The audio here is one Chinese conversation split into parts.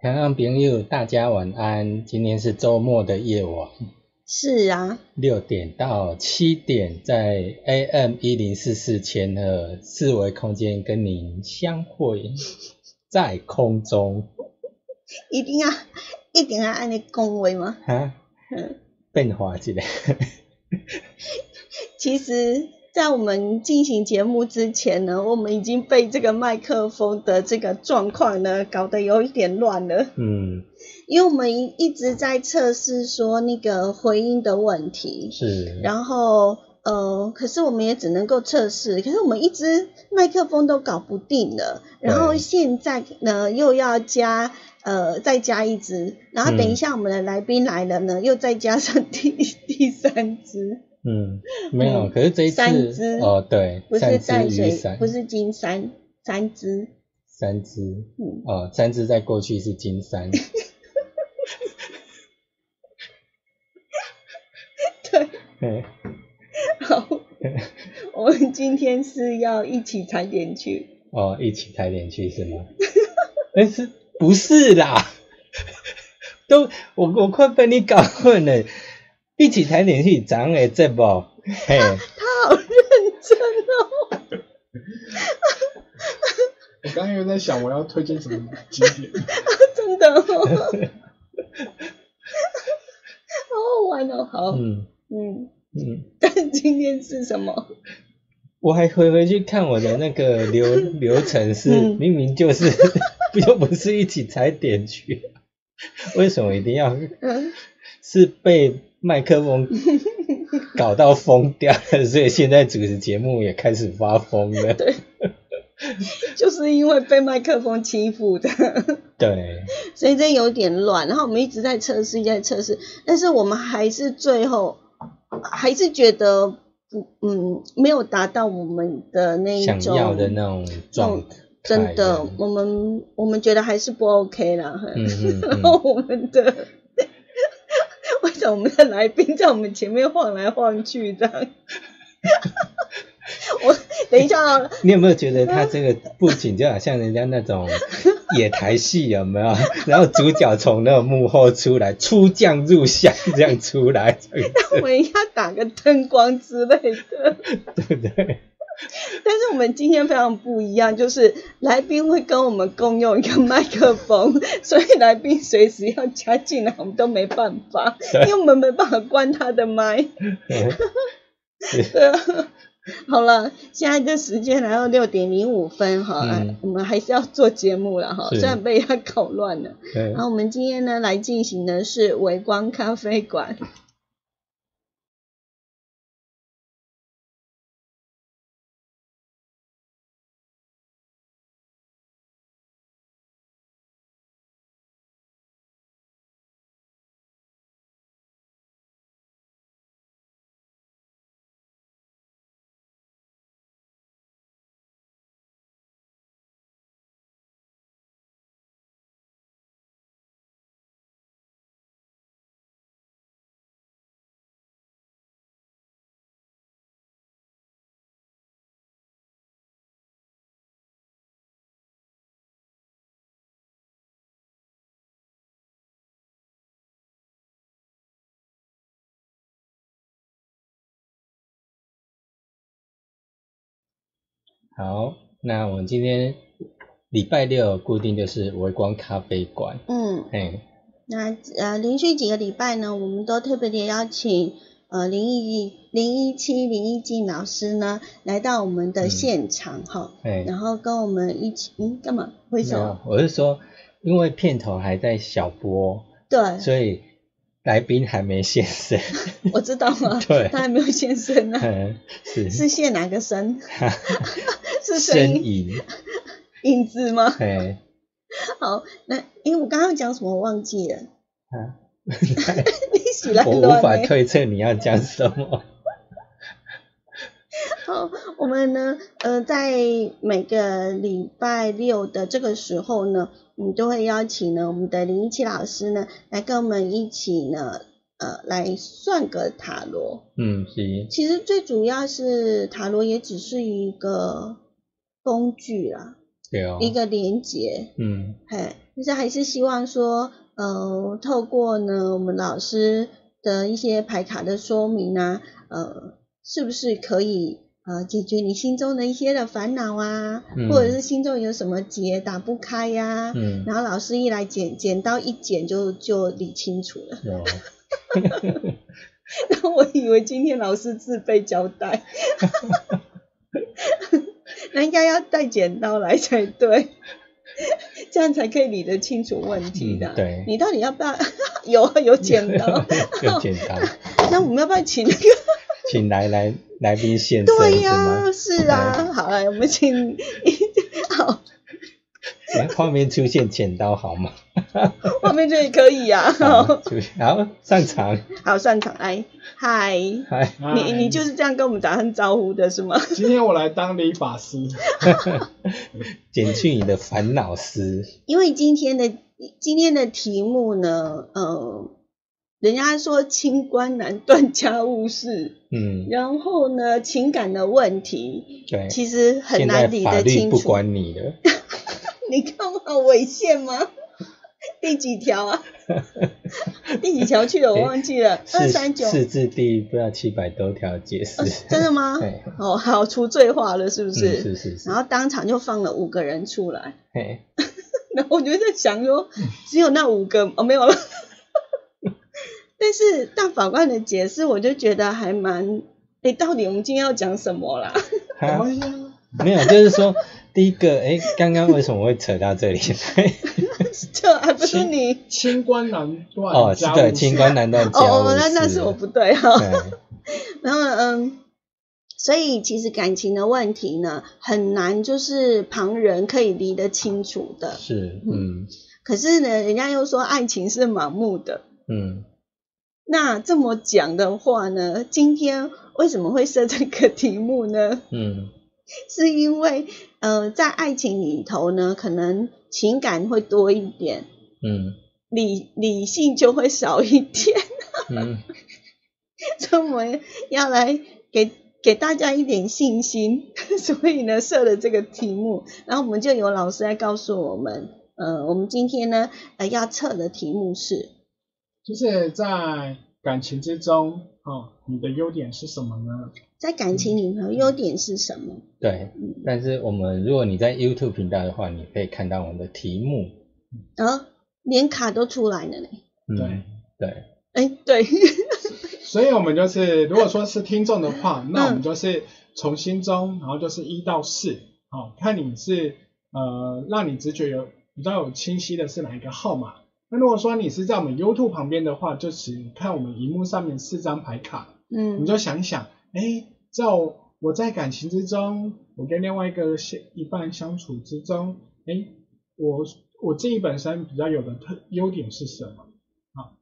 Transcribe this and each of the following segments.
台湾朋友，大家晚安。今天是周末的夜晚，是啊，六点到七点，在 AM 一零四四千赫四维空间跟您相会 在空中。一定要一定要按你恭维吗？哈，嗯，变化一下。其实，在我们进行节目之前呢，我们已经被这个麦克风的这个状况呢搞得有一点乱了。嗯，因为我们一一直在测试说那个回音的问题，是。然后呃，可是我们也只能够测试，可是我们一直麦克风都搞不定了，然后对现在呢又要加呃再加一只，然后等一下我们的来宾来了呢，又再加上 第第三只，嗯，没有，嗯可是这一三次只。哦，对，不是三淡水不是金山，三只，三只，嗯，哦，三只在过去是金山，对，嗯好，我们今天是要一起踩点去，哦，一起踩点去是吗？但是不是啦？都我我快被你搞混了。一起谈点去，咱的节目，嘿，他好认真哦。我刚刚又在想我要推荐什么景点，真的哦，好好玩哦，好，嗯嗯嗯，但今天是什么？我还回回去看我的那个流流程是，嗯明明就是又不是一起踩点去，为什么一定要嗯，是被麦克风搞到疯掉了，所以现在主持节目也开始发疯了。对，就是因为被麦克风欺负的，对，所以这有点乱。然后我们一直在测试，一直在测试，但是我们还是最后还是觉得不，嗯，没有达到我们的那一想要的那种状态。真的，我们我们觉得还是不 OK 啦。嗯嗯然嗯，后 我们的 为什么我们的来宾在我们前面晃来晃去这样？我等一下啊，你有没有觉得他这个布景就好像人家那种野台戏有没有？然后主角从那个幕后出来，出将入相这样出来，这样我们要打个灯光之类的。对不对？但是我们今天非常不一样，就是来宾会跟我们共用一个麦克风，所以来宾随时要加进来，我们都没办法，因为我们没办法关他的麦。对啊，好了，现在这时间来到六点零五分哈、我们还是要做节目了哈，虽然被他搞乱了。然后我们今天呢来进行的是微光咖啡馆。好，那我们今天礼拜六固定就是微光咖啡馆，嗯，哎，那呃，连续几个礼拜呢，我们都特别的邀请呃林一林一七林一静老师呢来到我们的嗯现场哈、哎，然后跟我们一起嗯干嘛？挥手？，我是说，因为片头还在小播，对，所以来宾还没现身，我知道啊，对。他还没有现身呢、嗯，是。是现哪个身？是身影，影子吗？对，好，那因为我刚刚讲什么我忘记了，啊，你起来我无。法推测你要讲什么，好，我们呢，呃，在每个礼拜六的这个时候呢，嗯，都会邀请呢我们的林一七老师呢来跟我们一起呢，呃，来算个塔罗。嗯，是，其实最主要是塔罗也只是一个工具啦，对哦，一个连接，嗯。嘿，就是还是希望说，呃，透过呢我们老师的一些牌卡的说明啊，呃，是不是可以呃解决你心中的一些的烦恼啊，嗯或者是心中有什么结打不开呀、嗯，然后老师一来剪剪刀一剪就就理清楚了。有，然后我以为今天老师自备胶带，那应该要带剪刀来才对，这样才可以理得清楚问题的。嗯对你到底要不要？有啊，有剪刀。有剪刀，那我们要不要请那个？请来来来宾现身对呀、吗？是啊。好了，我们请好，来画面出现剪刀好吗？画面这里可以啊。好，好，上场，好上场来，嗨。嗨，你你就是这样跟我们打声招呼的是吗？今天我来当理发师，减去你的烦恼丝，因为今天的今天的题目呢，呃，人家说清官难断家务事，嗯，然后呢，情感的问题对，其实很难理得清楚。管你了，你看我好违宪吗？第几条啊？第几条去了？我忘记了。二四三九。四字第不知道七百多条解释哦，真的吗？哦，好，除罪化了，是不嗯是？是是是然，后当场就放了五个人出来，嘿，然后我就在想说，只有那五个哦，没有了。但是大法官的解释，我就觉得还蛮，哎，到底我们今天要讲什么啦？没有，就是说第一个，哎，刚刚为什么会扯到这里来？这还不是你清官难断哦，是对，清官难断家务 哦，事。那那是我不对哈。对，然后嗯，所以其实感情的问题呢，很难就是旁人可以理得清楚的。是，嗯可是呢，人家又说爱情是盲目的。嗯，那这么讲的话呢，今天为什么会设这个题目呢？嗯是因为呃，在爱情里头呢，可能情感会多一点，嗯理理性就会少一点。嗯，所以我们要来给给大家一点信心，所以呢设了这个题目，然后我们就有老师来告诉我们，呃，我们今天呢呃要测的题目是，就是在感情之中，哦，你的优点是什么呢？在感情里头优点是什么？对。但是我们如果你在 YouTube 频道的话，你可以看到我们的题目。然后连卡都出来了呢，嗯，对对，哎，对，所以我们就是，如果说是听众的话，那我嗯们就是从心中，然后就是一到四，好、看你是呃，让你直觉有比较有清晰的是哪一个号码。那如果说你是在我们 YouTube 旁边的话，就请看我们荧幕上面四张牌卡，嗯你就想一想，哎，在我我在感情之中，我跟另外一个相一半相处之中，哎，我我自己本身比较有的特优点是什么？啊，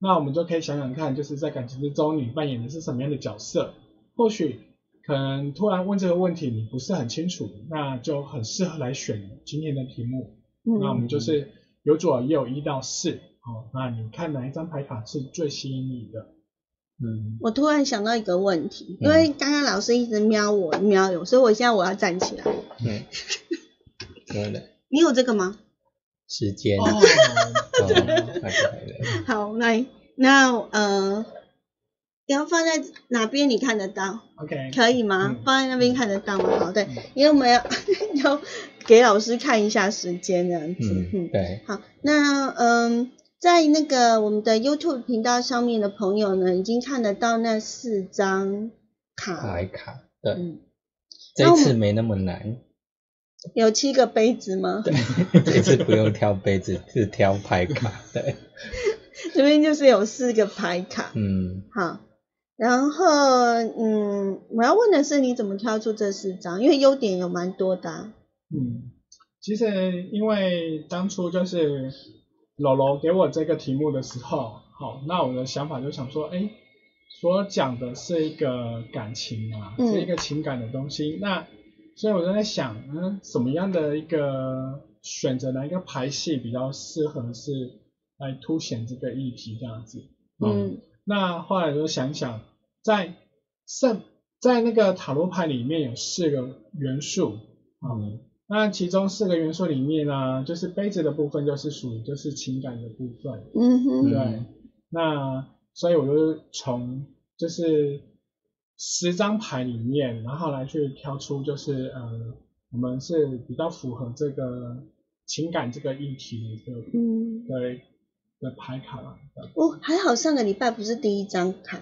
那我们就可以想想看，就是在感情之中你扮演的是什么样的角色？或许可能突然问这个问题你不是很清楚，那就很适合来选今天的题目。那我嗯们就是有左也有一到四，哦，那你看哪一张牌卡是最吸引你的？嗯我突然想到一个问题，因嗯为刚刚老师一直瞄我瞄我，所以我现在我要站起来。嗯，对的，你有这个吗？时间。好，来，那呃，要放在哪边你看得到？OK，可以吗？嗯放在那边看得到吗？好，对，因为我们要 要给老师看一下时间这样子。嗯，嗯，对，好，那嗯，在那个我们的 YouTube 频道上面的朋友呢，已经看得到那四张卡，牌卡，对，嗯，这次没那么难，有七个杯子吗？对这次不用挑杯子，是挑牌卡，对，这边就是有四个牌卡。嗯，好，然后嗯，我要问的是你怎么挑出这四张？因为优点有蛮多的啊、嗯，其实因为当初就是楼楼给我这个题目的时候，好，那我的想法就想说，哎，所讲的是一个感情啊，嗯。是一个情感的东西，那所以我就在想，嗯，什么样的一个选择哪一个排戏比较适合是来凸显这个议题这样子，嗯。那后来就想想，在圣在那个塔罗牌里面有四个元素，啊、嗯那其中四个元素里面呢，就是杯子的部分就是属于就是情感的部分，嗯哼，对。嗯那所以我就从就是十张牌里面，然后来去挑出就是呃，我们是比较符合这个情感这个议题的一个嗯，的的牌卡啦。哦，还好上个礼拜不是第一张卡，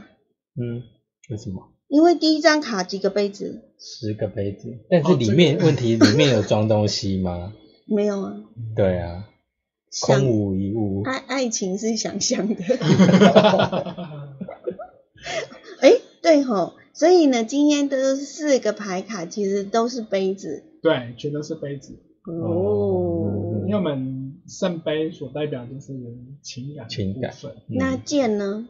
嗯，为什么？因为第一张卡几个杯子十个杯子，但是哦这里面、个问题里面有装东西吗？没有啊，对啊，空无一物。爱爱情是想象的，哎，对吼，所以呢，今天的四个牌卡其实都是杯子对，全都是杯子，哦。因为我们圣杯所代表就是情感的情感那剑呢？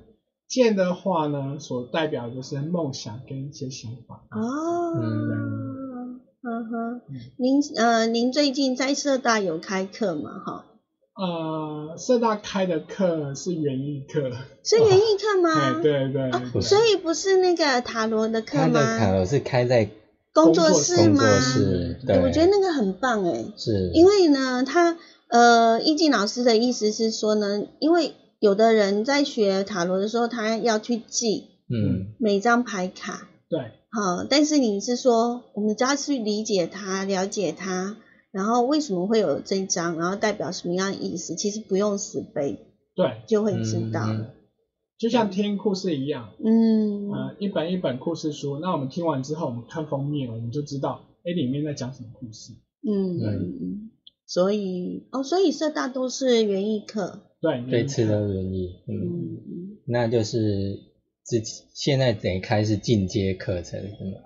剑的话呢，所代表就是梦想跟一些想法。哦，嗯嗯哼嗯，您呃，您最近在社大有开课吗？哈，呃，社大开的课是园艺课，是园艺课吗？哎，对对对对，所以不是那个塔罗的课他的卡吗？楼是开在工作室工吗？作室，对对，我觉得那个很棒哎，是，因为呢，他呃，易静老师的意思是说呢，因为有的人在学塔罗的时候，他要去记嗯。每张牌卡，对。好，但是你是说，我们只要去理解它、了解它，然后为什么会有这一张，然后代表什么样的意思，其实不用死背对，就会知道了。就像听故事一样，嗯。呃，一本一本故事书，那我们听完之后，我们看封面，我们就知道，哎，里面在讲什么故事。嗯，所以哦，所以社大都是园艺课，对，这次的原因，嗯，嗯嗯。那就是自己现在得开始进阶课程，是吗？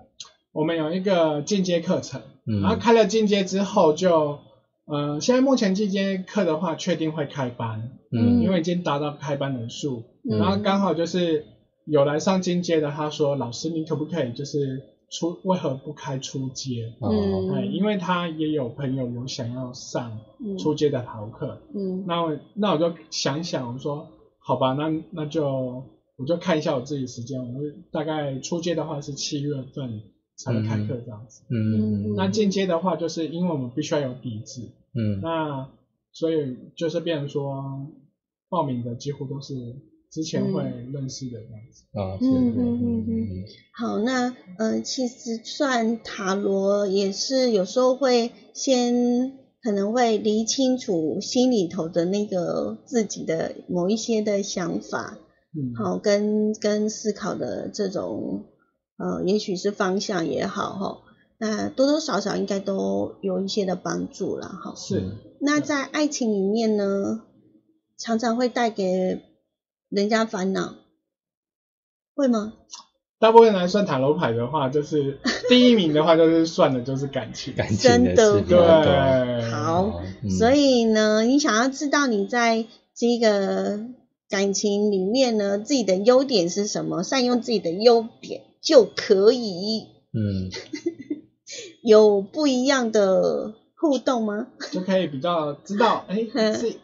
我们有一个进阶课程，嗯。然后开了进阶之后就，呃，现在目前进阶课的话，确定会开班，嗯。因为已经达到开班人数，嗯。然后刚好就是有来上进阶的，他说老师你可不可以就是出为何不开初阶？哦，嗯。哎，因为他也有朋友有想要上嗯。初阶的逃课，嗯。那我那我就想想，我说好吧，那那就我就看一下我自己时间，我大概初阶的话是七月份才能开课这样子。嗯。那进阶的话，就是因为我们必须要有底子，嗯。那所以就是变成说报名的几乎都是之前会认识的这样子。啊，嗯嗯嗯嗯嗯。好，那呃，其实算塔罗也是有时候会先可能会理清楚心里头的那个自己的某一些的想法，嗯，好，跟跟思考的这种呃，也许是方向也好哈，那多多少少应该都有一些的帮助了哈。是。那在爱情里面呢，常常会带给人家烦恼，会吗？大部分来算塔罗牌的话，就是 第一名的话就是算的就是感情。感情的对。，好，嗯所以呢，你想要知道你在这个感情里面呢，自己的优点是什么，善用自己的优点就可以嗯 有不一样的互动吗？就可以比较知道，哎，嗯是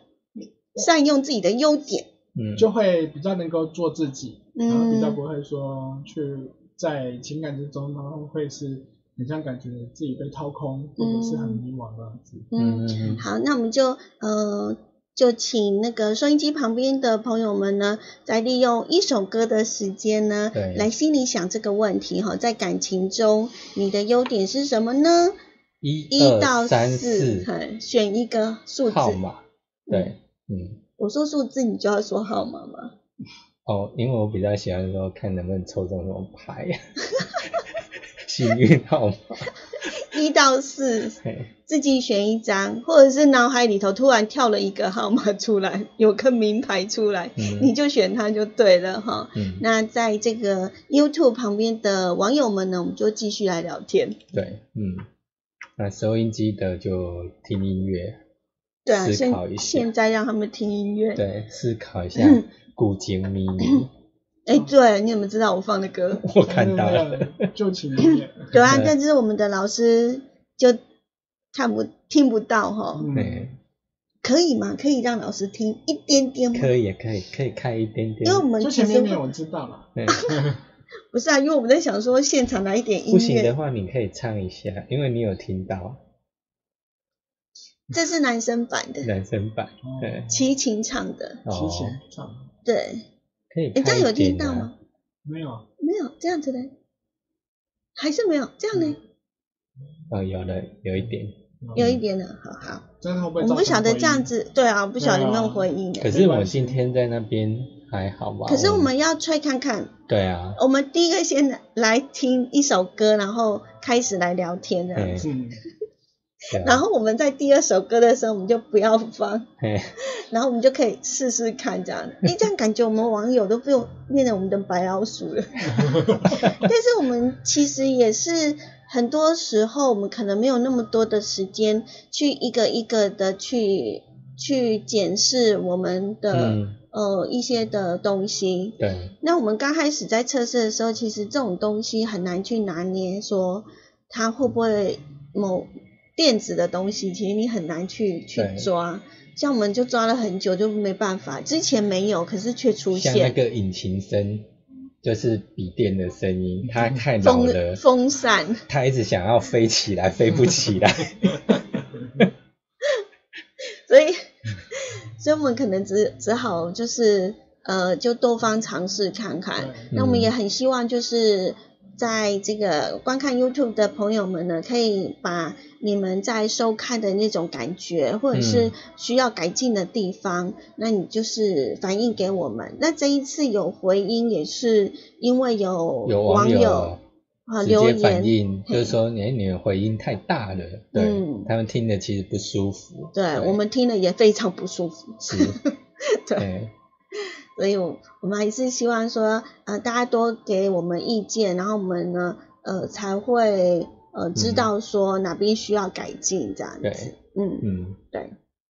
善用自己的优点，嗯，就会比较能够做自己，嗯然后比较不会说去在情感之中，然后会是很像感觉自己被掏空，或者是很迷惘这样子。嗯，嗯嗯好，那我们就呃。就请那个收音机旁边的朋友们呢，再利用一首歌的时间呢，对来心里想这个问题哈，在感情中你的优点是什么呢？一一到二三四，选一个数字。号码，对，嗯，我说数字，你就要说号码吗？哦，因为我比较喜欢说看能不能抽中什么牌，幸运号码，一到四，自己选一张，或者是脑海里头突然跳了一个号码出来，有个名牌出来，嗯。你就选它就对了哈。嗯，那在这个 YouTube 旁边的网友们呢，我们就继续来聊天。对，嗯，那收音机的就听音乐，对啊，思现考一下。现在让他们听音乐。对，思考一下古今秘密，哎，对，你有没有知道我放的歌？我看到了，了，旧情里面，对啊，但是我们的老师就看不听不到哈。嗯，对，可以吗？可以让老师听一点点吗？可以，可以，可以开一点点。因为，我们前面没有我知道了，对，不是啊，因为我们在想说现场来一点音乐。不行的，话你可以唱一下，因为你有听到，这是男生版的，男生版，哦对，齐秦唱的，提哦，前唱对，可以你这样有听到吗？？没有？没有这样子的，还是没有这样呢？哦，有了，有一点。有一点的，好好，我们不晓得这样子，对啊，不晓得有没有回应。可是我今天在那边还好吧？可是我们要吹看看，对啊，我们第一个先来听一首歌，然后开始来聊天这样嘿子。嗯，对啊然后我们在第二首歌的时候，我们就不要放，然后我们就可以试试看这样。诶，这样感觉我们网友都不用变成我们的白老鼠了。但是我们其实也是很多时候，我们可能没有那么多的时间去一个一个的去去检视我们的、嗯，呃一些的东西。对，那我们刚开始在测试的时候，其实这种东西很难去拿捏，说它会不会某电子的东西，其实你很难去去抓。像我们就抓了很久，就没办法。之前没有，可是却出现像那现个引擎声，就是笔电的声音，它太老风了，风扇。它一直想要飞起来，飞不起来。所以，所以我们可能只只好就是呃，就多方尝试看看。那我们也很希望就是在这个观看 YouTube 的朋友们呢，可以把你们在收看的那种感觉，或者是嗯需要改进的地方，那你就是反映给我们。那这一次有回音，也是因为有有网友友啊留言。映，就是说你你的回音太大了，对、嗯他们听的其实不舒服。对我们听了也非常不舒服，是，对 对，所以我我们还是希望说，呃，大家多给我们意见，然后我们呢，呃，才会呃知道说哪边需要改进这样子。对嗯，嗯，对。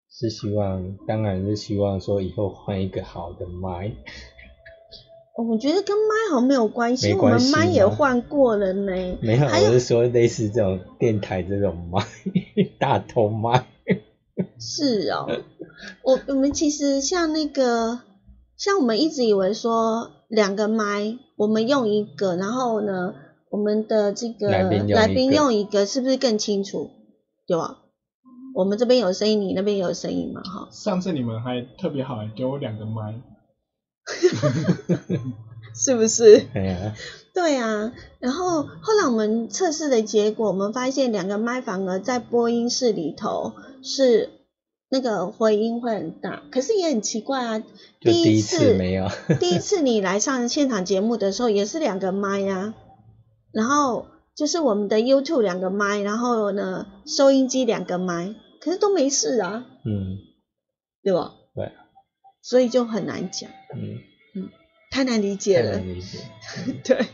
是希望，当然是希望说以后换一个好的麦。我觉得跟麦好像没有关系，我们麦也吗换过了呢。没有我是说类似这种电台这种麦，大头麦。是哦，我我们其实像那个，像我们一直以为说两个麦，我们用一个，然后呢，我们的这个来宾用一个来宾用一个，是不是更清楚？对吧？我们这边有声音，你那边有声音嘛？哈，上次你们还特别好，给我两个麦，是不是？哎呀，对啊，然后后来我们测试的结果，我们发现两个麦反而在播音室里头是那个回音会很大，可是也很奇怪啊。第一一次没有。第一次你来上现场节目的时候也是两个麦啊、然后就是我们的 YouTube 两个麦，然后呢收音机两个麦，可是都没事啊，嗯，对吧？对，所以就很难讲，嗯嗯，太难理解了太难。理解。对，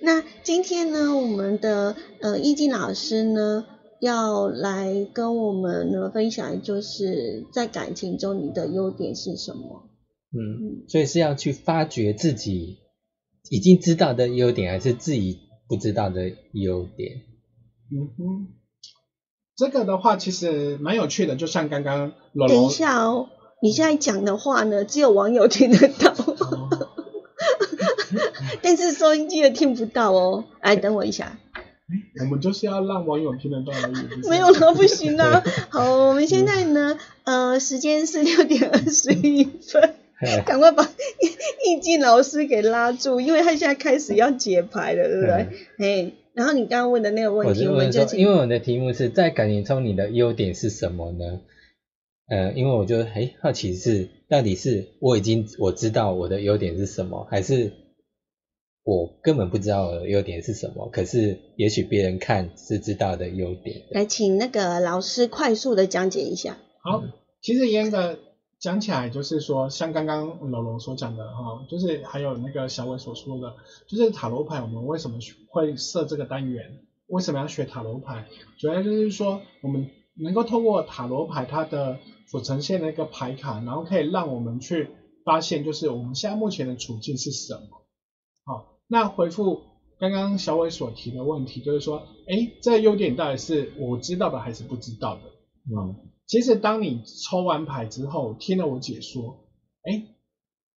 那今天呢，我们的呃易经老师呢要来跟我们呢分享，就是在感情中你的优点是什么？嗯，所以是要去发掘自己已经知道的优点，还是自己不知道的优点？嗯哼，这个的话其实蛮有趣的，就像刚刚柔等一下哦，你现在讲的话呢，只有网友听得到，哦 但是收音机的听不到哦。来，等我一下，我们就是要让网友听得到而已，没有了，不行啦。好，我们现在呢，呃，时间是六点二十一分。嘿赶快把易静老师给拉住，因为他现在开始要解牌了，对不对？哎、然后你刚刚问的那个问题，我们就因为我的题目是在感情中你的优点是什么呢？呃，因为我就哎好奇是到底是我已经我知道我的优点是什么，还是我根本不知道我的优点是什么？可是也许别人看是知道的优点的。来请那个老师快速的讲解一下。好，其实严格讲起来，就是说，像刚刚楼楼所讲的哈，就是还有那个小伟所说的，就是塔罗牌，我们为什么会设这个单元？为什么要学塔罗牌？主要就是说，我们能够透过塔罗牌它的所呈现的一个牌卡，然后可以让我们去发现，就是我们现在目前的处境是什么。好，那回复刚刚小伟所提的问题，就是说，哎，这个优点到底是我知道的还是不知道的？嗯其实当你抽完牌之后，听了我解说，哎，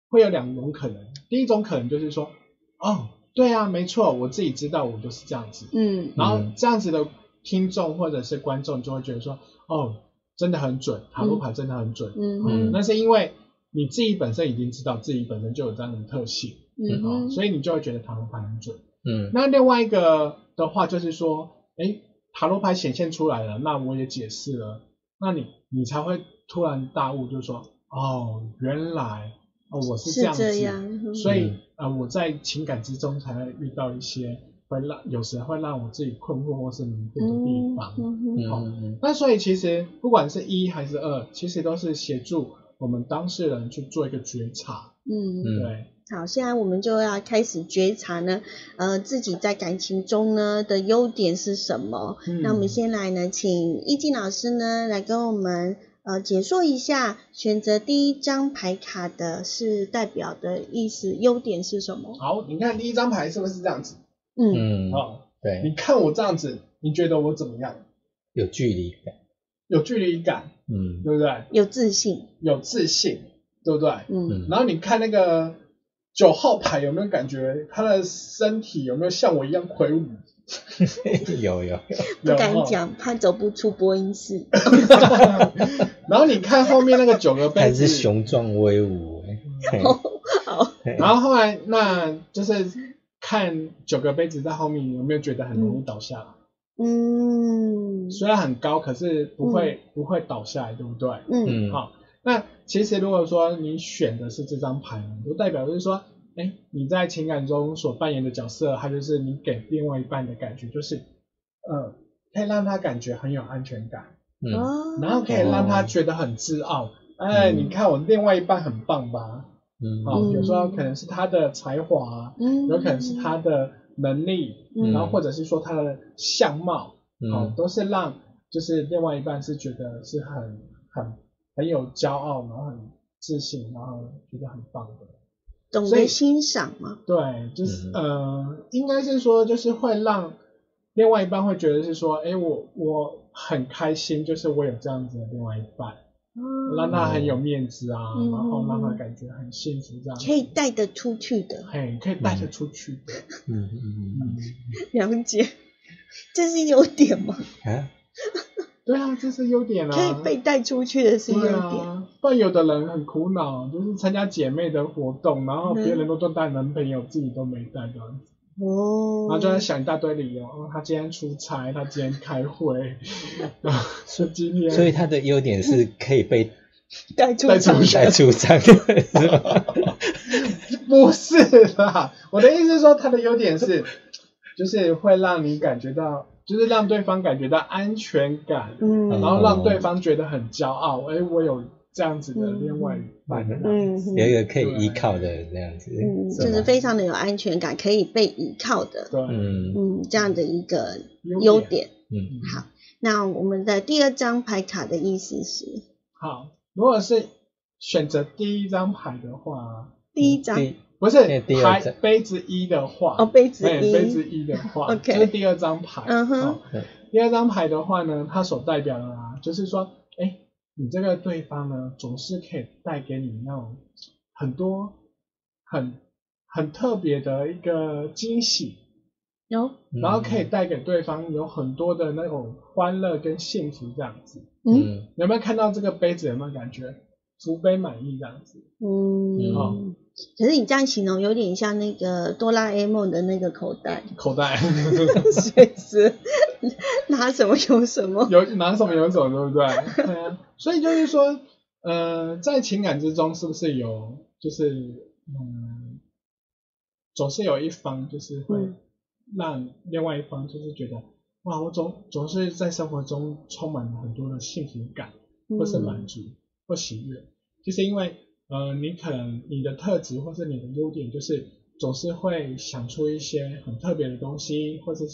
会有两种可能。第一种可能就是说，哦，对啊，没错，我自己知道，我就是这样子。嗯然后嗯这样子的听众或者是观众就会觉得说，哦，真的很准，塔罗牌真的很准，嗯嗯那是因为你自己本身已经知道自己本身就有这样的特性，嗯哦，所以你就会觉得塔罗牌很准。嗯。那另外一个的话就是说，哎，塔罗牌显现出来了，那我也解释了，那你你才会突然大悟，就是说，哦，原来哦我是这样子，样，嗯所以嗯。呃我在情感之中才会遇到一些会让有时会让我自己困惑或是迷惑的地方。嗯哼。好嗯那所以其实不管是一还是二，其实都是协助我们当事人去做一个觉察，嗯。嗯对，好，现在我们就要开始觉察呢，呃，自己在感情中呢的优点是什么？嗯那我们先来呢，请易静老师呢来跟我们呃解说一下，选择第一张牌卡的是代表的意思，优点是什么？好，你看第一张牌是不是这样子？嗯嗯，哦，对，你看我这样子，你觉得我怎么样？有距离感，有距离感，嗯对不对？有自信，有自信，对不对？嗯。嗯然后你看那个九号牌有没有感觉他的身体有没有像我一样魁梧？有有有，不敢讲，怕走不出播音室。然后你看后面那个九个杯子，还是雄壮威武然后后来那就是看九个杯子在后面有没有觉得很容易倒下。来？嗯。虽然很高，可是不会、不会倒下来，对不对？嗯。嗯。好，那其实如果说你选的是这张牌，就代表就是说，哎，你在情感中所扮演的角色，它就是你给另外一半的感觉，就是呃，可以让他感觉很有安全感，嗯。哦，然后可以让他觉得很自傲。哎，嗯。你看我另外一半很棒吧？嗯。好，有时候可能是他的才华，嗯。有可能是他的能力，嗯。然后或者是说他的相貌，哦嗯，都是让就是另外一半是觉得是很很很有骄傲，然后很自信，然后觉得很棒的。懂得欣赏嘛，对，就是、嗯呃，应该是说就是会让另外一半会觉得是说，哎，我我很开心，就是我有这样子的另外一半，让他很有面子啊，嗯。然后让他感觉很幸福这样。可以带得出去的，嘿，可以带得出去的。嗯。嗯嗯，了解，这是优点吗？嗯啊，对啊，这是优点啊。可以被带出去的是优对点，啊，不然有的人很苦恼，就是参加姐妹的活动，然后别人都都带男朋友，自己都没带这样子，哦，然后就在想一大堆理由，哦，他今天出差，他今天开会，然后说今天，所以他的优点是可以被带出场带出去带出场的，是吧？不是啦，我的意思是说，他的优点是，就是会让你感觉到，就是让对方感觉到安全感，嗯，然后让对方觉得很骄傲，哎，我有这样子的另外一半，嗯。有一个可以依靠的那样子，嗯，就是非常的有安全感，可以被依靠的，对，嗯。嗯，这样的一个优优点。点。嗯。好，那我们的第二张牌卡的意思是？好，如果是选择第一张牌的话，第一张第不是第二牌张。杯子一的话，哦，杯子杯子一的话 OK 就是第二张牌。嗯哼。第二张牌的话呢，它所代表的啊，就是说，哎，你这个对方呢，总是可以带给你那种很多很很特别的一个惊喜，有，然后可以带给对方有很多的那种欢乐跟幸福这样子。嗯。嗯有没有看到这个杯子？有没有感觉？福杯满溢这样子？嗯，好可是你这样形容有点像那个哆啦 A 梦的那个口袋，口袋。随时拿什么有什么，有拿什么有什么，对不对？对啊，所以就是说，呃，在情感之中，是不是有就是嗯，总是有一方就是会嗯让另外一方就是觉得，哇，我总总是在生活中充满了很多的幸福感，或是满足或喜悦，就是因为呃，你可能你的特质或是你的优点，就是总是会想出一些很特别的东西，或是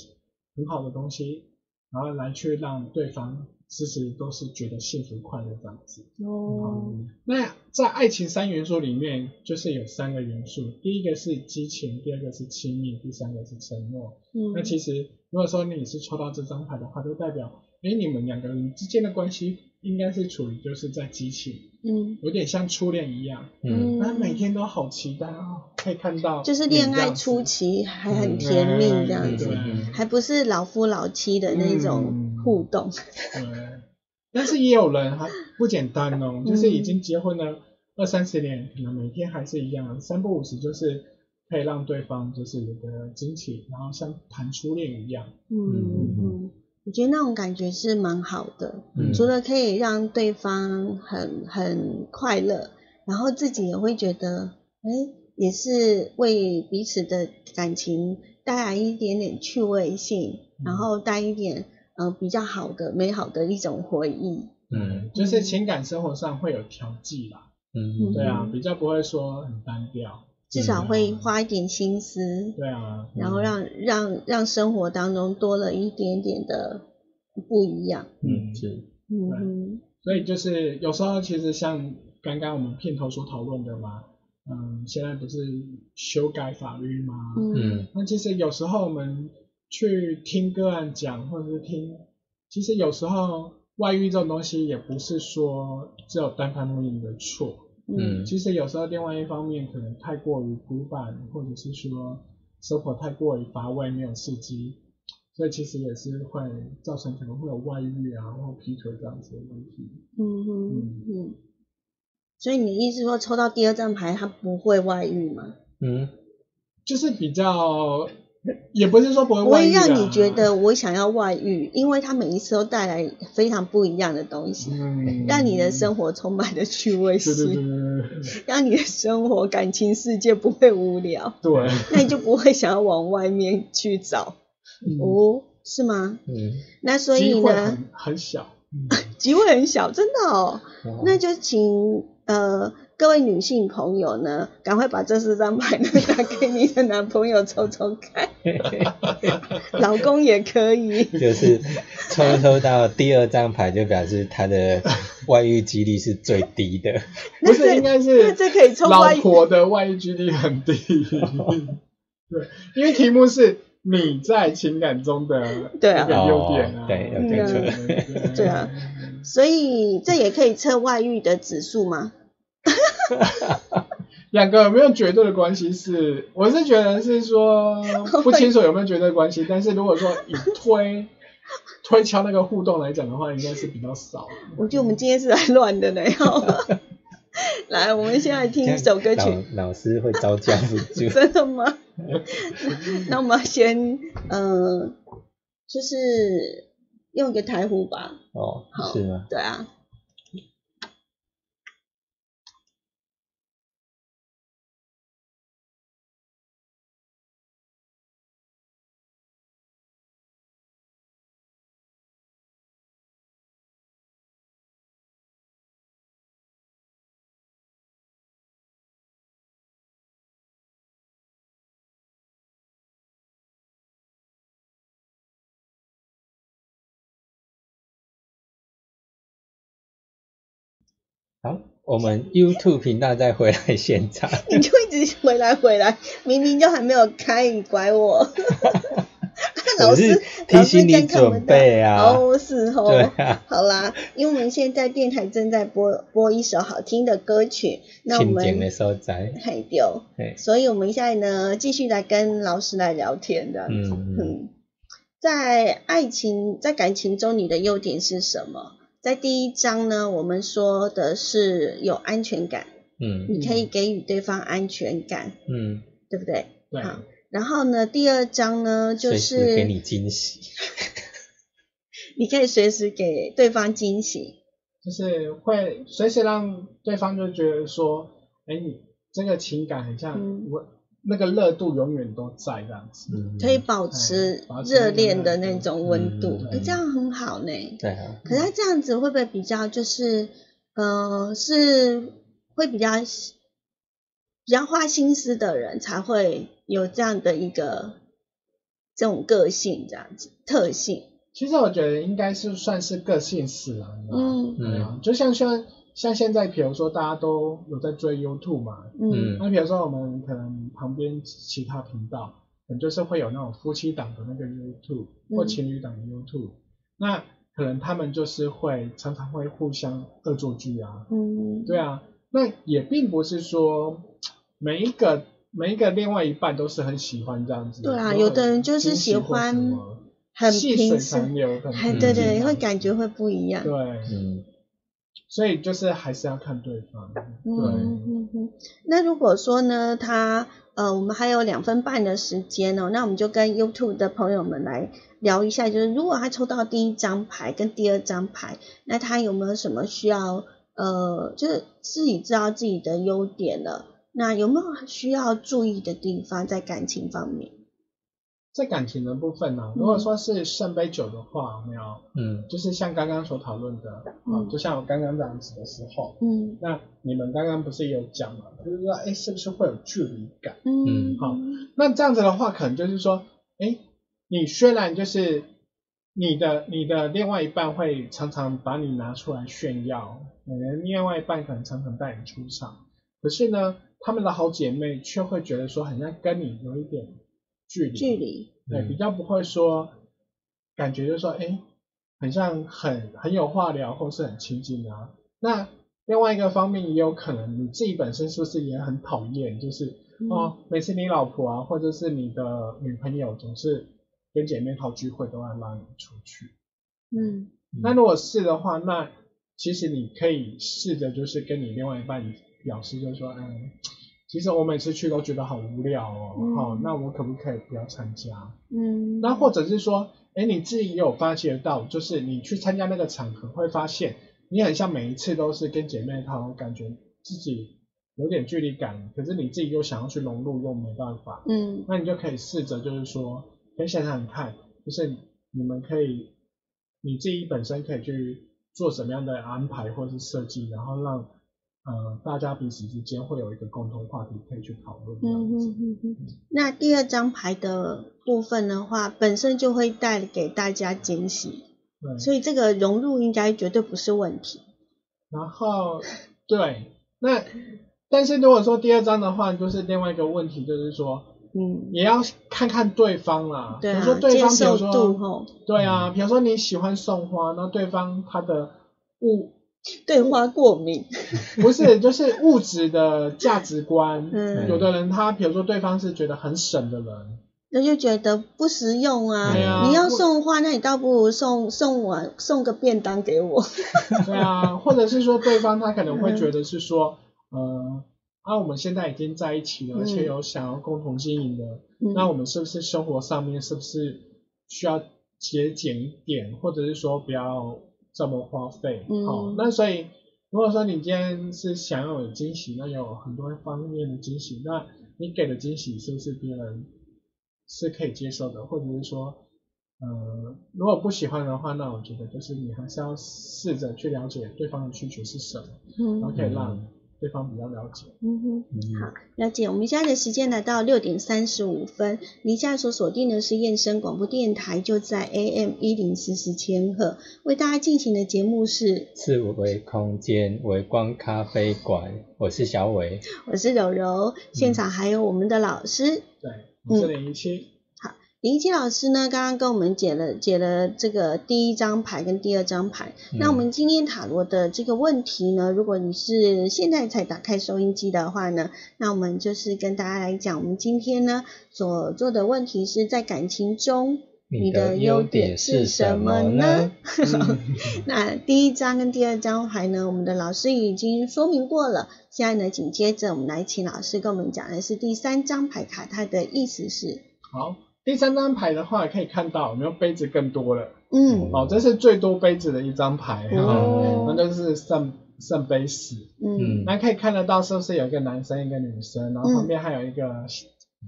很好的东西，然后来去让对方时时都是觉得幸福快乐这样子。哦，那在爱情三元素里面，就是有三个元素，第一个是激情，第二个是亲密，第三个是承诺。嗯那其实如果说你是抽到这张牌的话，就代表，哎，你们两个人之间的关系应该是处于就是在激情，嗯。有点像初恋一样，嗯。那每天都好期待哦，可以看到就是你恋爱初期还很甜蜜这样子还不是老夫老妻的那种互动，对，但是也有人还不简单哦，嗯。就是已经结婚了二三十年，可能每天还是一样，三不五时就是可以让对方就是有个惊喜，然后像谈初恋一样。嗯嗯。嗯，我觉得那种感觉是蛮好的，嗯。除了可以让对方很很快乐，然后自己也会觉得，哎，也是为彼此的感情带来一点点趣味性，然后带一点呃比较好的、美好的一种回忆。嗯就是情感生活上会有调剂啦，嗯，对啊，比较不会说很单调，至少会花一点心思，对啊，然后让让让生活当中多了一点点的不一样。嗯是，嗯哼，所以就是有时候其实像刚刚我们片头所讨论的嘛，嗯，现在不是修改法律吗？嗯嗯那其实有时候我们去听个案讲，或者是听，其实有时候外遇这种东西也不是说只有单方面的错，嗯嗯其实有时候另外一方面可能太过于古板，或者是说生活太过于乏味，没有刺激，所以其实也是会造成可能会有外遇啊或劈腿这样子的问题。嗯嗯嗯。所以你的意思说，抽到第二张牌，他不会外遇吗？嗯就是比较，也不是说不会不会外遇啊，让你觉得我想要外遇，因为他每一次都带来非常不一样的东西，嗯，让你的生活充满了趣味对对对性，让你的生活感情世界不会无聊，对，那你就不会想要往外面去找。嗯。哦，是吗？嗯，那所以呢，很很小，嗯。机会很小，真的哦。哦。那就请呃各位女性朋友呢，赶快把这四张牌呢拿给你的男朋友抽抽看，老公也可以。就是抽抽到第二张牌，就表示他的外遇几率是最低的。不是应该是那这可以抽老婆的外遇几率很低，对，因为题目是你在情感中的对啊。那个优点啊，对对啊，所以这也可以测外遇的指数吗？两个有没有绝对的关系是？我是觉得是说不清楚有没有绝对关系，但是如果说以推 推敲那个互动来讲的话，应该是比较少。我觉得我们今天是来乱的呢。好来，我们现在听一首歌曲。老老师会招架不住。真的吗？那我们先，呃，就是用个台呼吧。哦好，是吗？对啊。好，我们 YouTube 频道再回来现场。你就一直回来回来，明明就还没有开，你拐我。老师提醒你准备啊哦，是哦。对啊，好啦，因为我们现在电台正在播播一首好听的歌曲，那我们所在。海丢，所以我们现在呢继续来跟老师来聊天这样子。嗯嗯嗯，在爱情在感情中，你的优点是什么？在第一章呢，我们说的是有安全感，嗯你可以给予对方安全感，嗯，对不对？对好，然后呢，第二章呢，就随是时给你惊喜。你可以随时给对方惊喜，就是会随时让对方就觉得说，哎，你这个情感很像嗯我、那个热度永远都在这样子。嗯，可以保持热恋的那种温度这样很好呢。对啊，可是他这样子会不会比较就是，呃，是会比较比较花心思的人才会有这样的一个这种个性，这样子特性。其实我觉得应该是算是个性使然吧。嗯对啊，就像像像现在，比如说大家都有在追 YouTube 嘛，嗯。嗯。那比如说我们可能旁边其他频道，可能就是会有那种夫妻档的那个 YouTube 或嗯。情侣档的 YouTube，、那可能他们就是会常常会互相恶作剧啊，嗯，对啊，那也并不是说每一个每一个另外一半都是很喜欢这样子，对啊有的人就是喜欢很平顺哎，嗯对对，嗯。会感觉会不一样。对，嗯所以就是还是要看对方，对，嗯嗯嗯。那如果说呢，他呃，我们还有两分半的时间哦，那我们就跟 YouTube 的朋友们来聊一下，就是如果他抽到第一张牌跟第二张牌，那他有没有什么需要呃，就是自己知道自己的优点了，那有没有需要注意的地方在感情方面？在感情的部分呢、嗯。如果说是圣杯九的话，有没有，嗯。就是像刚刚所讨论的，啊、嗯就像我刚刚这样子的时候，嗯。那你们刚刚不是有讲嘛，就是说，哎，是不是会有距离感？嗯，好那这样子的话，可能就是说，哎，你虽然就是你的你的另外一半会常常把你拿出来炫耀，你的另外一半可能常常带你出场，可是呢，他们的好姐妹却会觉得说，好像跟你有一点距离，距离，对，嗯。比较不会说，感觉就是说，哎，很像很很有话聊，或是很亲近啊。那另外一个方面也有可能你自己本身是不是也很讨厌，就是嗯。哦，每次你老婆啊，或者是你的女朋友总是跟姐妹淘聚会都要拉你出去。嗯。那如果是的话，那其实你可以试着就是跟你另外一半表示，就是说，嗯，其实我每次去都觉得好无聊哦，嗯好、那我可不可以不要参加？嗯，那或者是说，哎，你自己也有发觉到，就是你去参加那个场合，会发现你很像每一次都是跟姐妹淘，感觉自己有点距离感，可是你自己又想要去融入，又没办法。嗯那你就可以试着就是说，可以想想看，就是你们可以你自己本身可以去做什么样的安排或是设计，然后让呃大家彼此之间会有一个共同话题可以去讨论嗯。嗯嗯嗯。那第二张牌的部分的话，本身就会带给大家惊喜，对。所以这个融入应该绝对不是问题。然后对，那但是如果说第二张的话，就是另外一个问题，就是说嗯，也要看看对方啦。对啊比如说，对接方，比如受度说，对啊，比如说你喜欢送花，那对方他的物 对花过敏，不是就是物质的价值观，嗯。有的人他比如说对方是觉得很省的人，那就觉得不实用啊。对啊你要送花，那你倒不如送送我送个便当给我。对啊，或者是说对方他可能会觉得是说，呃，啊，我们现在已经在一起了，而且有想要共同经营的，嗯。那我们是不是生活上面是不是需要节俭一点，或者是说不要这么花费？嗯好、那所以如果说你今天是想要有惊喜，那有很多方面的惊喜，那你给的惊喜是不是别人是可以接受的，或者是说？呃，如果不喜欢的话，那我觉得就是你还是要试着去了解对方的需求是什么，嗯然后可以让对方比较了解。嗯哼。嗯好，了解。我们现在的时间来到六点三十五分，您现在所锁定的是燕声广播电台，就在 AM 一零四四千赫，为大家进行的节目是，四维空间微光咖啡馆，我是小伟。我是柔柔，现场还有我们的老师对，我是零一七，林奇老师呢，刚刚跟我们解了解了这个第一张牌跟第二张牌。嗯那我们今天塔罗的这个问题呢，如果你是现在才打开收音机的话呢，那我们就是跟大家来讲，我们今天呢所做的问题是在感情中。你的的优优点点是是什什么呢？那第一张跟第二张牌呢，我们的老师已经说明过了。现在呢，紧接着我们来请老师跟我们讲的是第三张牌卡，它的意思是，好，第三张牌的话可以看到，有没有杯子更多了？嗯哦，这是最多杯子的一张牌，哈、哦那就是圣圣杯十。嗯嗯那可以看得到是不是有一个男生一个女生，然后旁边还有一个、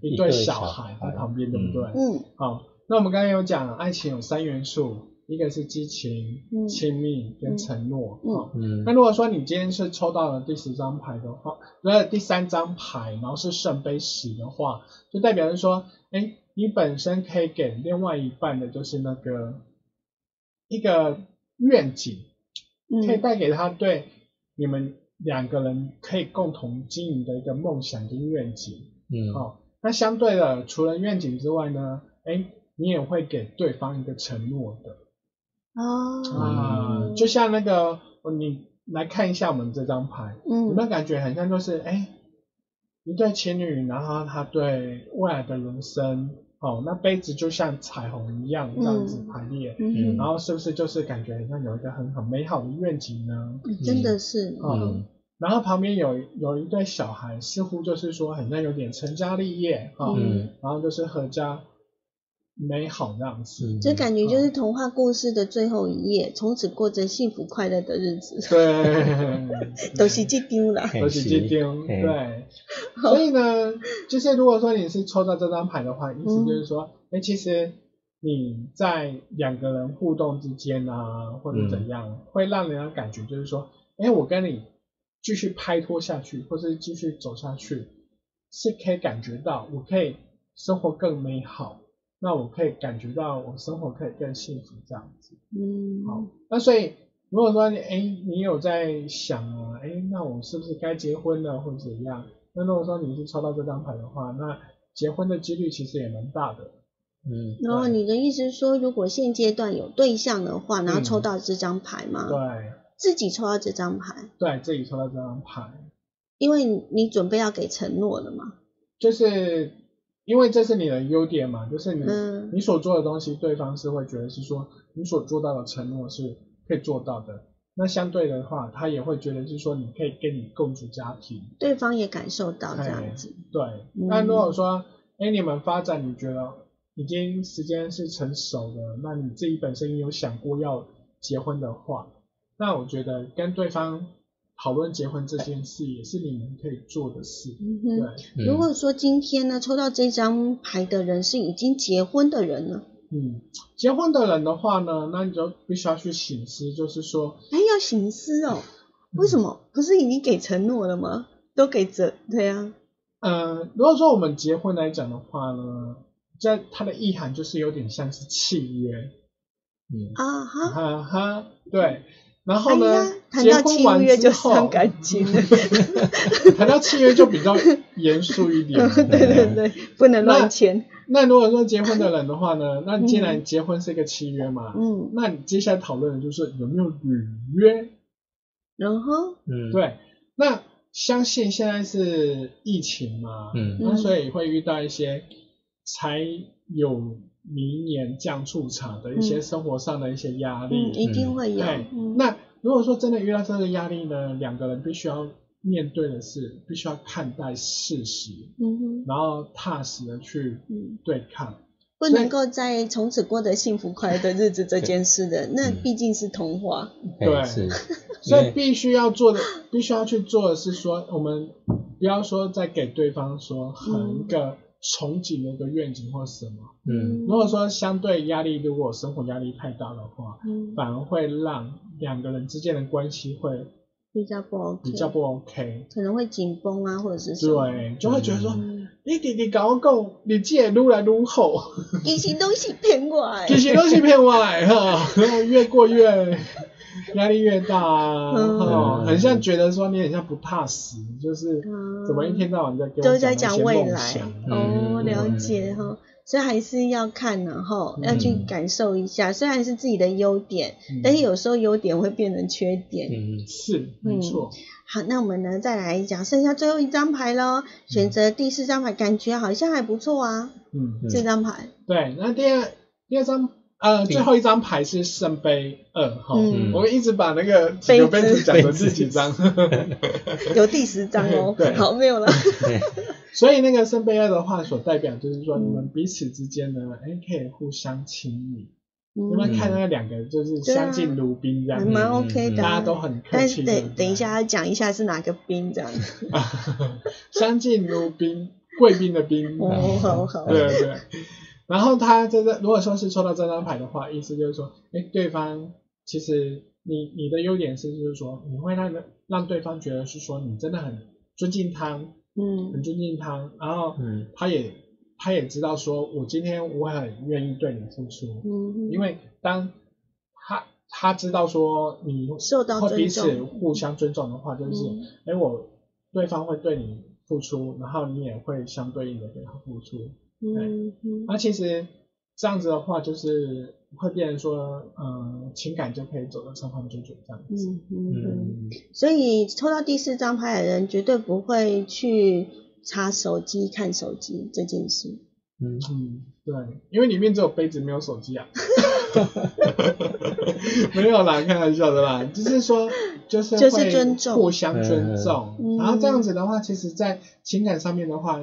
一对小孩在旁边，对不对？嗯好，那我们刚刚有讲，爱情有三元素，一个是激情、嗯亲密跟承诺。嗯那如果说你今天是抽到了第十张牌的话，那，第三张牌，然后是圣杯十的话，就代表是说，哎，你本身可以给另外一半的就是那个一个愿景，可以嗯带给他对你们两个人可以共同经营的一个梦想跟愿景。嗯好、那相对的，除了愿景之外呢，哎，你也会给对方一个承诺的。哦啊，就像那个，哦你来看一下我们这张牌，嗯有没嗯有感觉很像就是，哎，一对情侣，然后他对未来的人生哦，那杯子就像彩虹一样这样子排列，嗯然后是不是就是感觉像有一个很很美好的愿景呢？哼，真的是，嗯，然后旁边有有一对小孩，似乎就是说很像有点成家立业哈，嗯然后就是合家美好这样子。嗯这感觉就是童话故事的最后一页，从此过着幸福快乐的日子，对，都是这丢了。都是这丢，对。所以呢，就是如果说你是抽到这张牌的话，意思就是说，哎、其实你在两个人互动之间啊，或者怎样，会让人家感觉就是说，哎，我跟你继续拍拖下去，或是继续走下去，是可以感觉到我可以生活更美好，那我可以感觉到我生活可以更幸福这样子。嗯，好，那所以如果说你哎，你有在想啊，哎，那我是不是该结婚了或者怎样？那如果说你是抽到这张牌的话，那结婚的几率其实也蛮大的。嗯然后你的意思是说，如果现阶段有对象的话，然后嗯抽到这张牌吗？对，自己抽到这张牌，对自己抽到这张牌，因为你准备要给承诺了嘛。就是因为这是你的优点嘛，就是你、嗯。你所做的东西，对方是会觉得是说你所做到的承诺是可以做到的。那相对的话，他也会觉得是说你可以跟你共组家庭，对方也感受到这样子，对，嗯。那如果说，哎，你们发展你觉得已经时间是成熟的，那你自己本身也有想过要结婚的话，那我觉得跟对方讨论结婚这件事也是你们可以做的事。嗯对哼。，如果说今天呢抽到这张牌的人是已经结婚的人呢，嗯，结婚的人的话呢，那你就必须要去醒思，就是说，哎，要行思哦，为什么？不是已经给承诺了吗？都给这，对啊，嗯，如果说我们结婚来讲的话呢，在它的意涵就是有点像是契约，嗯啊哈，哈哈，对。然后呢，哎，谈结到契婚完约就之后，伤感情了，谈到契约就比较严肃一点。对对对，不能乱签，那如果说结婚的人的话呢，那既然结婚是一个契约嘛，嗯，那你接下来讨论的就是有没有履约。然后，嗯，对，那相信现在是疫情嘛，嗯。那所以会遇到一些才有明年降醋茶的一些嗯。生活上的一些压嗯，力。一定会有，对，嗯，那如果说真的遇到这个压力呢，两个人必须要面对的是，必须要看待事实，嗯哼，然后踏实的去嗯。对抗。不能够在从此过得幸福快乐的日子这件事的，那毕竟是童话。对哎是，所以必须要做的，必须要去做的是说，我们不要说再给对方说很一个憧憬的一个愿景或什么。嗯如果说相对压力，如果生活压力太大的话，嗯，反而会让两个人之间的关系会比较不 OK，比较不 OK。可能会紧绷啊，或者是。对，就会觉得说，嗯，你弟弟搞我讲，你这愈来愈好，其实都是骗我的。其实都是骗我的哈，越过越压力越大啊，很像觉得说你很像不踏实，就是嗯。怎么一天到晚在跟都在讲未来。想，哦，嗯了解哈。所以还是要看然后要去嗯感受一下，虽然是自己的优点，嗯。但是有时候优点会变成缺点。嗯。是没错，好，那我们呢再来讲剩下最后一张牌喽，选择第四张牌，感觉好像还不错啊，嗯，嗯。这张牌。对，那第二第二张呃最后一张牌是圣杯二哈，嗯我们一直把那个杯杯子子讲成是几张，有第十张哦 对，好没有了。所以那个圣杯二的话所代表就是说嗯你们彼此之间呢，哎可以互相亲密。嗯有没有看那两个就是相敬如宾这样蛮 OK 的啊、大家都很客但是气的。等等一下要讲一下是哪个兵这样。相敬如宾，贵宾的宾。哦，好好。对对对。然后他这个如果说是抽到这张牌的话，意思就是说，哎，对方其实你你的优点是就是说，你会让让对方觉得是说你真的很尊敬他，嗯。很嗯尊敬他，然后嗯他也他也知道说我今天我很愿意对你付出，嗯，因为当他他知道说你受到会彼此互相尊重的话，就是嗯。哎、诶我对方会对你付出，然后你也会相对应的给他付出。嗯嗯。那其实这样子的话，就是会变成说，呃，情感就可以走得长长久久这样子。嗯嗯嗯，嗯。所以抽到第四张牌的人绝对不会去查手机看手机这件事。嗯，嗯，对，因为里面只有杯子没有手机啊。没有啦，开玩笑的啦，就是说，就是就是会尊重互相尊重，嗯。然后这样子的话，其实在情感上面的话，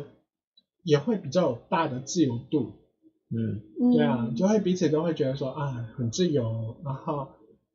也会比较有大的自由度，嗯，嗯对啊，就会彼此都会觉得说啊很自由，然后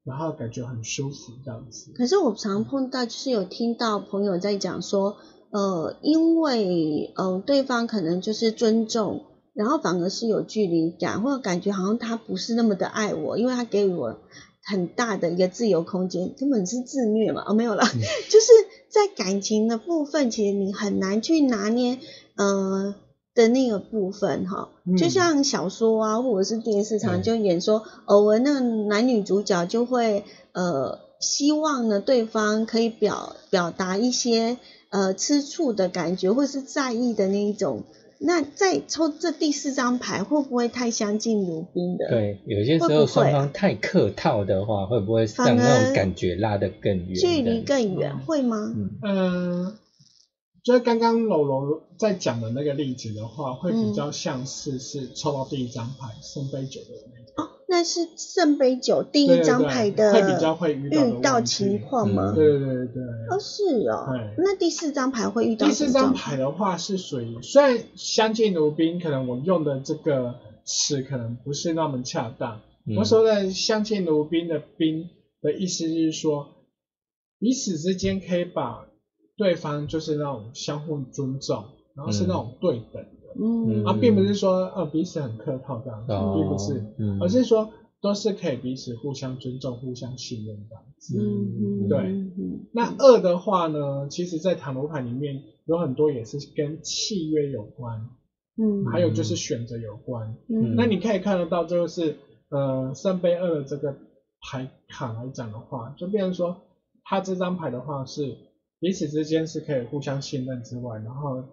然后感觉很舒服这样子。可是我常碰到，就是有听到朋友在讲说，呃，因为呃对方可能就是尊重，然后反而是有距离感，或者感觉好像他不是那么的爱我，因为他给予我很大的一个自由空间，根本是自虐嘛？哦，没有啦，就是在感情的部分，其实你很难去拿捏，呃。的那个部分哈，嗯就像小说啊，或者是电视常嗯就演说，偶尔那个男女主角就会呃希望呢对方可以表表达一些呃吃醋的感觉，或是在意的那一种。那再抽这第四张牌，会不会太相敬如宾的？，对，有些时候双方太客套的话，会不会反让那种感觉拉得更远？距离更远，嗯会吗？嗯嗯，就是刚刚柔柔在讲的那个例子的话，会比较像是是抽到第一张牌圣杯九的那个，哦，那是圣杯九第一张牌的会比较会遇到遇到情况吗？嗯对对对对。哦，是哦。那第四张牌会遇到第四张牌的话是属于虽然相敬如宾，可能我用的这个词可能不是那么恰当。嗯我说的相敬如宾的宾的意思就是说，彼此之间可以把对方就是那种相互尊重，然后是那种对等的，嗯。啊，并不是说呃彼此很客套这样子，哦并不是，嗯。而是说都是可以彼此互相尊重、互相信任这样子。嗯嗯对那二的话呢，其实在塔罗牌里面有很多也是跟契约有关，嗯。还有就是选择有关。嗯。那你可以看得到，就是呃圣杯二的这个牌卡来讲的话，就变成说，他这张牌的话是彼此之间是可以互相信任之外，然后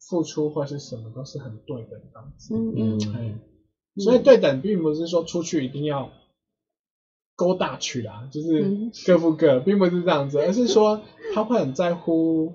付出或是什么都是很对等的样子。嗯嗯哎，所以对等并不是说出去一定要勾大曲啦，就是嗯各付各，并不是这样子，而是说他会很在乎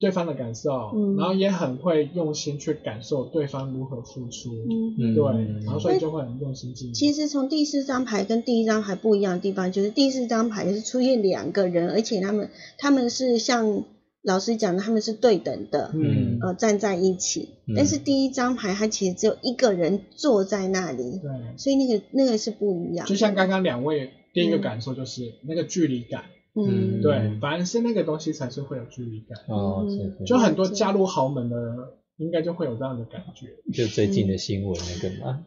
对方的感受，嗯。然后也很会用心去感受对方如何付出，嗯。嗯对，然后所以就会很用心经营。其实从第四张牌跟第一张牌不一样的地方，就是第四张牌是出现两个人，而且他们他们是像老师讲的，他们是对等的，嗯，呃，站在一起。嗯。但是第一张牌它其实只有一个人坐在那里，对，所以那个那个是不一样就。像刚刚两位第一个嗯感受就是那个距离感，嗯，对，反而是那个东西才是会有距离感。哦，就很多嫁入豪门的，应该就会有这样的感觉。就最近的新闻那个嘛，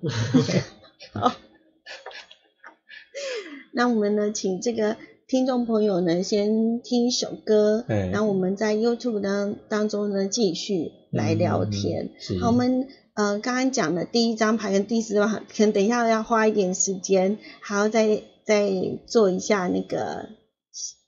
那我们呢，请这个听众朋友呢先听一首歌，嗯然后我们在 YouTube 当当中呢继续来聊天。嗯好，我们呃刚刚讲的第一张牌跟第四张牌，可能等一下要花一点时间，还要再再做一下那个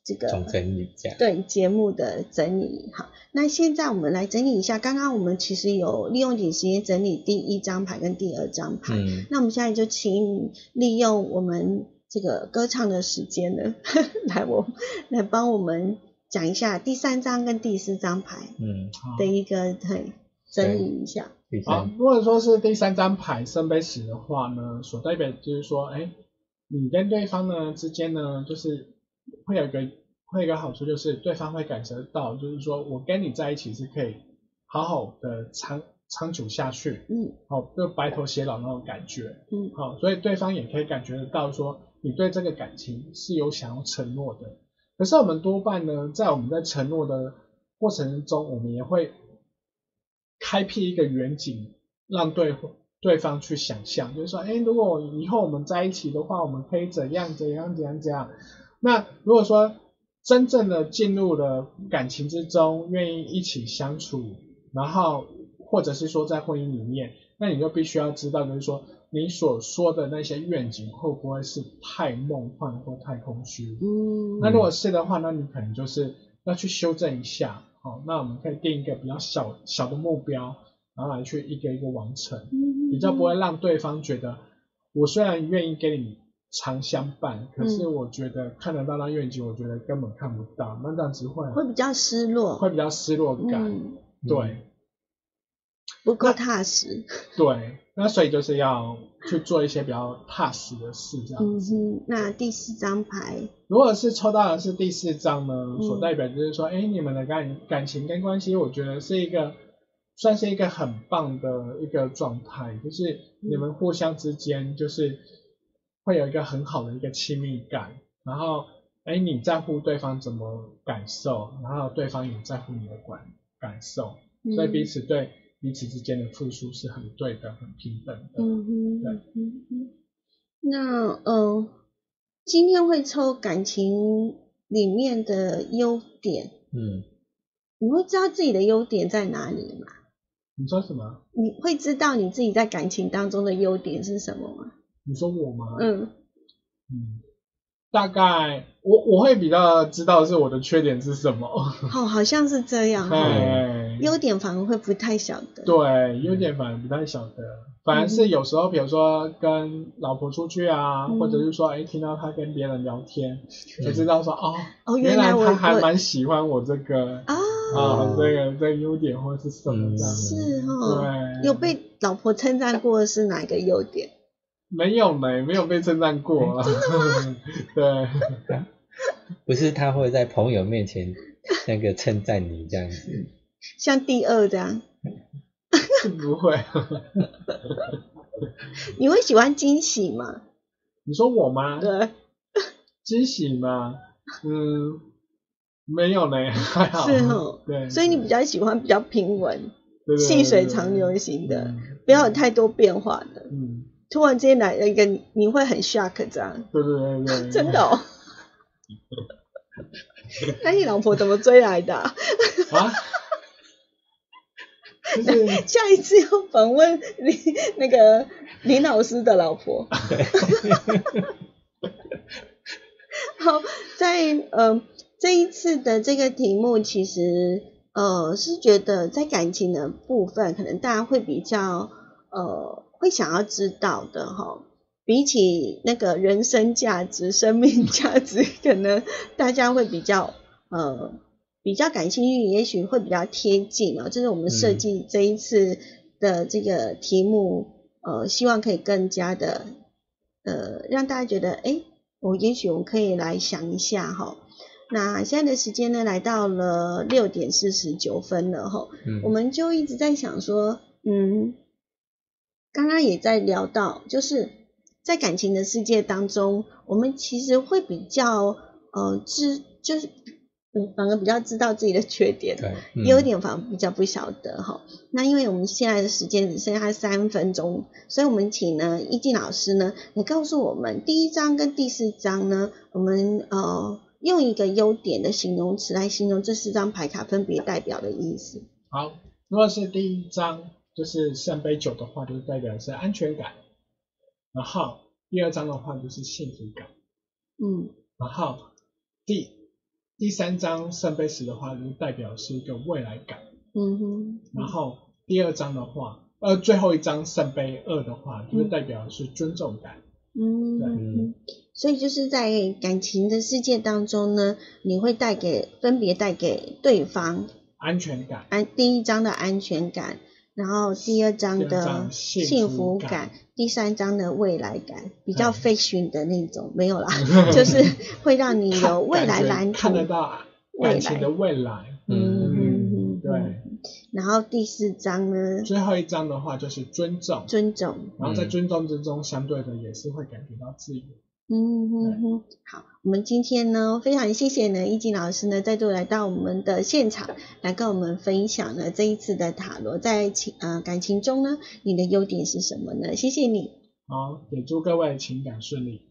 这个总整理这样。对节目的整理。好，那现在我们来整理一下，刚刚我们其实有利用点时间整理第一张牌跟第二张牌。嗯，那我们现在就请利用我们这个歌唱的时间呢，来我来帮我们讲一下第三张跟第四张牌嗯，好的一个对整理一下。好，如果说是第三张牌圣杯十的话呢，所代表就是说，哎，你跟对方呢之间呢，就是会有一个会有一个好处，就是对方会感受到，就是说我跟你在一起是可以好好的长长久下去，嗯好，就白头偕老那种感觉，嗯好，所以对方也可以感觉得到说，你对这个感情是有想要承诺的。可是我们多半呢，在我们在承诺的过程中，我们也会开辟一个远景，让对对方去想象，就是说，哎，如果以后我们在一起的话，我们可以怎样怎样怎样怎样。那如果说真正的进入了感情之中，愿意一起相处，然后或者是说在婚姻里面，那你就必须要知道，就是说你所说的那些愿景会不会是太梦幻或太空虚？嗯那如果是的话，那你可能就是要去修正一下，好、那我们可以定一个比较小小的目标，然后来去一个一个完成，嗯比较不会让对方觉得我虽然愿意给你长相伴，可是我觉得看得到那愿景，我觉得根本看不到，那这样子会会比较失落。会比较失落感，嗯。对。不够踏实。对，那所以就是要去做一些比较踏实的事，这样子。嗯哼，那第四张牌，如果是抽到的是第四张呢，嗯。所代表就是说，哎、你们的感感情跟关系，我觉得是一个算是一个很棒的一个状态，就是你们互相之间就是会有一个很好的一个亲密感，然后哎、你在乎对方怎么感受，然后对方也在乎你的感感受，所以彼此对彼此之间的付出是很对的，很平等的。嗯哼，对嗯哼。那呃，今天会抽感情里面的优点，嗯，你会知道自己的优点在哪里吗？你说什么？你会知道你自己在感情当中的优点是什么吗？你说我吗？嗯，嗯，大概我我会比较知道是我的缺点是什么。哦，好像是这样哦。哎，优点反而会不太晓得。对，优点反而不太晓得，反而是有时候，比如说跟老婆出去啊，嗯或者是说，哎，听到他跟别人聊天，就知道说，哦，哦，原来我他还蛮喜欢我这个啊，啊，这个这个优点或是什么这样。是哦。对，有被老婆称赞过的是哪个优点？没有没没有被称赞过啊？对，不是他会在朋友面前那个称赞你这样子，像第二这样，不会。你会喜欢惊喜吗？你说我吗？对，惊喜吗？嗯，没有呢，还好。是哦。对，所以你比较喜欢比较平稳、对对对细水长流型的，嗯不要有太多变化的。嗯，突然之间来了一个你，你会很 shock 这样，对对对对，真的哦。那你老婆怎么追来的啊、下一次要访问林那个林老师的老婆。好，在呃这一次的这个题目，其实呃是觉得在感情的部分，可能大家会比较呃会想要知道的哈。比起那个人生价值、生命价值，可能大家会比较呃比较感兴趣，也许会比较贴近哦。这是我们设计这一次的这个题目，呃，希望可以更加的呃让大家觉得，哎，我也许我们可以来想一下哈。那现在的时间呢，来到了六点四十九分了哈，嗯我们就一直在想说，嗯，刚刚也在聊到，就是在感情的世界当中，我们其实会比较呃知，就是嗯，反而比较知道自己的缺点，对，嗯优点反而比较不晓得哈。那因为我们现在的时间只剩下三分钟，所以我们请呢易静老师呢来告诉我们第一章跟第四章呢，我们呃用一个优点的形容词来形容这四张牌卡分别代表的意思。好。如果是第一张就是圣杯九的话，就是代表的是安全感，然后第二张的话就是幸福感，嗯。然后第第三张圣杯十的话，就是代表是一个未来感。嗯哼，然后第二张的话，呃，最后一张圣杯二的话，就是嗯代表的是尊重感。嗯。对。嗯，所以就是在感情的世界当中呢，你会带给分别带给对方安全感，安第一章的安全感，然后第二章的幸幸福感感，第三章的未来感，比较嗯 fashion 的那种没有啦，就是会让你有未来蓝图看。得到感情的未来。嗯嗯嗯对。然后第四章呢，最后一章的话就是尊重，尊重。然后在尊重之中，相对的也是会感觉到自由。嗯哼哼，好，我们今天呢，非常谢谢呢，易静老师呢再度来到我们的现场，来跟我们分享呢这一次的塔罗在情呃感情中呢，你的优点是什么呢？谢谢你。好，也祝各位情感顺利。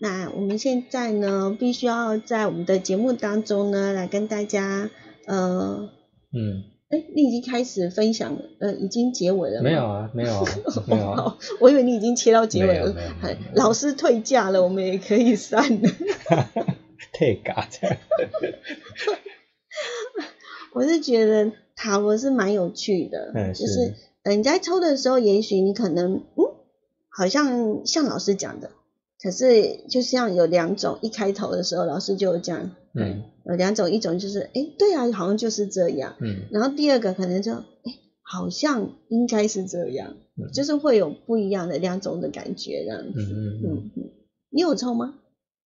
那我们现在呢，必须要在我们的节目当中呢，来跟大家呃，嗯，哎，你已经开始分享了，呃，已经结尾了吗？没有啊，没有啊，没有啊，我以为你已经切到结尾了老师退假了，我们也可以散了。太嘎这样，我是觉得塔罗是蛮有趣的，嗯就是你在抽的时候，也许你可能嗯，好像像老师讲的，可是就像有两种，一开头的时候老师就有讲，嗯有两种，一种就是哎，对啊，好像就是这样。嗯然后第二个可能就哎，好像应该是这样，嗯就是会有不一样的两种的感觉这样子。嗯嗯你有抽吗？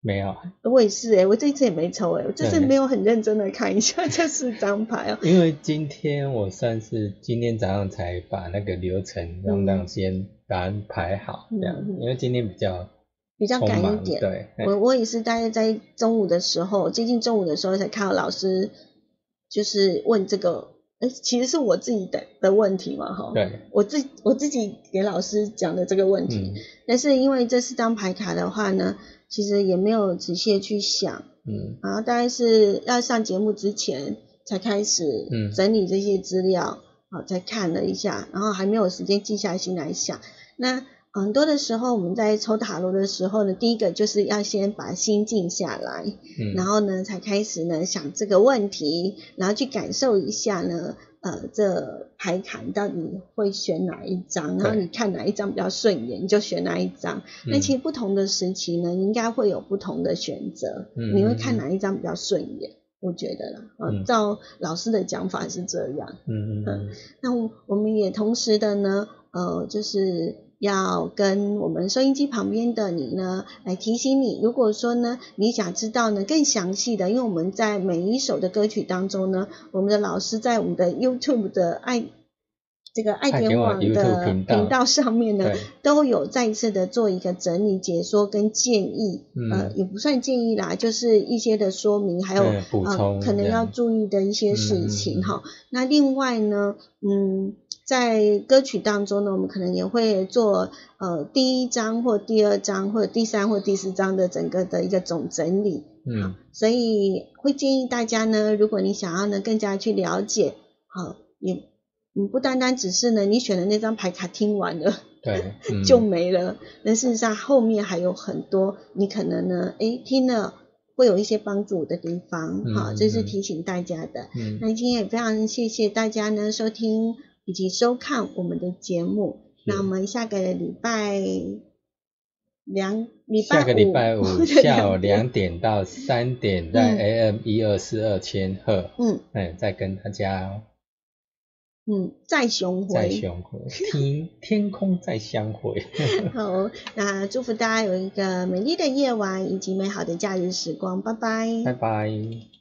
没有，我也是哎、我这一次也没抽哎、我这次没有很认真的看一下 这四张牌哦。因为今天我算是今天早上才把那个流程让让先把它排好，这样嗯嗯，因为今天比较比较赶一点对，我我也是大概在中午的时候，接近中午的时候才看到老师就是问这个，哎，其实是我自己的的问题嘛，哈。对，我自我自己给老师讲的这个问题，嗯但是因为这四张牌卡的话呢，其实也没有仔细去想，嗯然后大概是要上节目之前才开始嗯整理这些资料，好、才看了一下，然后还没有时间静下心来想。那很多的时候我们在抽塔罗的时候呢，第一个就是要先把心静下来，嗯，然后呢才开始呢想这个问题，然后去感受一下呢，呃，这牌卡到底会选哪一张，然后你看哪一张比较顺眼，你就选哪一张。那嗯其实不同的时期呢，你应该会有不同的选择，嗯你会看哪一张比较顺眼。我觉得啦，啊、嗯照老师的讲法是这样。嗯嗯嗯那我我们也同时的呢，呃，就是要跟我们收音机旁边的你呢，来提醒你，如果说呢，你想知道呢更详细的，因为我们在每一首的歌曲当中呢，我们的老师在我们的 YouTube 的爱这个爱爱点网的频道上面呢，都有再一次的做一个整理、解说跟建议，嗯呃，也不算建议啦，就是一些的说明，还有呃可能要注意的一些事情哈。那另外呢，嗯，在歌曲当中呢，我们可能也会做呃第一章或第二章或者第三或第四章的整个的一个总整理，嗯。所以会建议大家呢，如果你想要呢更加去了解，好，也嗯不单单只是呢你选的那张牌卡听完了。对，嗯 就没了。那事实上后面还有很多，你可能呢，诶听了会有一些帮助的地方，嗯好，这是嗯提醒大家的。嗯那今天也非常谢谢大家呢收听以及收看我们的节目。那我们下个礼拜两礼拜下个礼拜五 下午两点两点到三点，在 AM 一二四二千赫，嗯哎，再跟大家嗯再雄再回。相会，天 天空再相会。好，那祝福大家有一个美丽的夜晚以及美好的假日时光，拜拜拜拜。